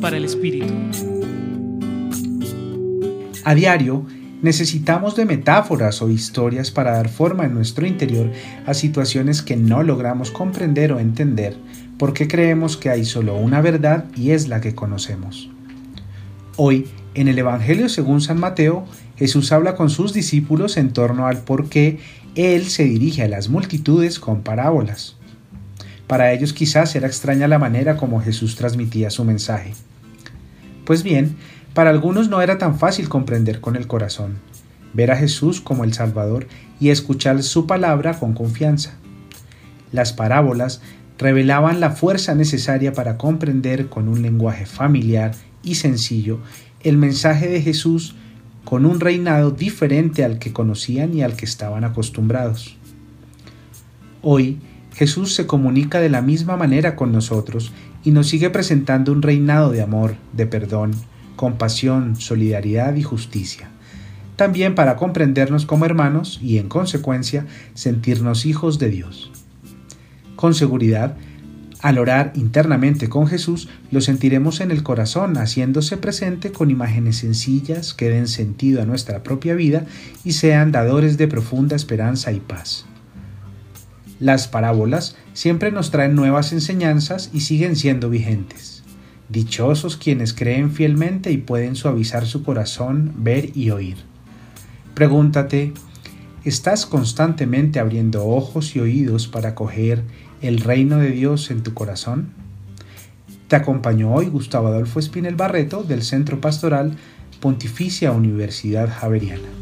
Para el Espíritu. A diario, necesitamos de metáforas o historias para dar forma en nuestro interior a situaciones que no logramos comprender o entender porque creemos que hay solo una verdad y es la que conocemos. Hoy, en el Evangelio según San Mateo, Jesús habla con sus discípulos en torno al por qué Él se dirige a las multitudes con parábolas. Para ellos quizás era extraña la manera como Jesús transmitía su mensaje. Pues bien, para algunos no era tan fácil comprender con el corazón, ver a Jesús como el Salvador y escuchar su palabra con confianza. Las parábolas revelaban la fuerza necesaria para comprender con un lenguaje familiar y sencillo el mensaje de Jesús con un reinado diferente al que conocían y al que estaban acostumbrados. Hoy, Jesús se comunica de la misma manera con nosotros y nos sigue presentando un reinado de amor, de perdón, compasión, solidaridad y justicia. También para comprendernos como hermanos y, en consecuencia, sentirnos hijos de Dios. Con seguridad, al orar internamente con Jesús, lo sentiremos en el corazón, haciéndose presente con imágenes sencillas que den sentido a nuestra propia vida y sean dadores de profunda esperanza y paz. Las parábolas siempre nos traen nuevas enseñanzas y siguen siendo vigentes. Dichosos quienes creen fielmente y pueden suavizar su corazón, ver y oír. Pregúntate, ¿estás constantemente abriendo ojos y oídos para acoger el reino de Dios en tu corazón? Te acompañó hoy Gustavo Adolfo Espinel Barreto del Centro Pastoral Pontificia Universidad Javeriana.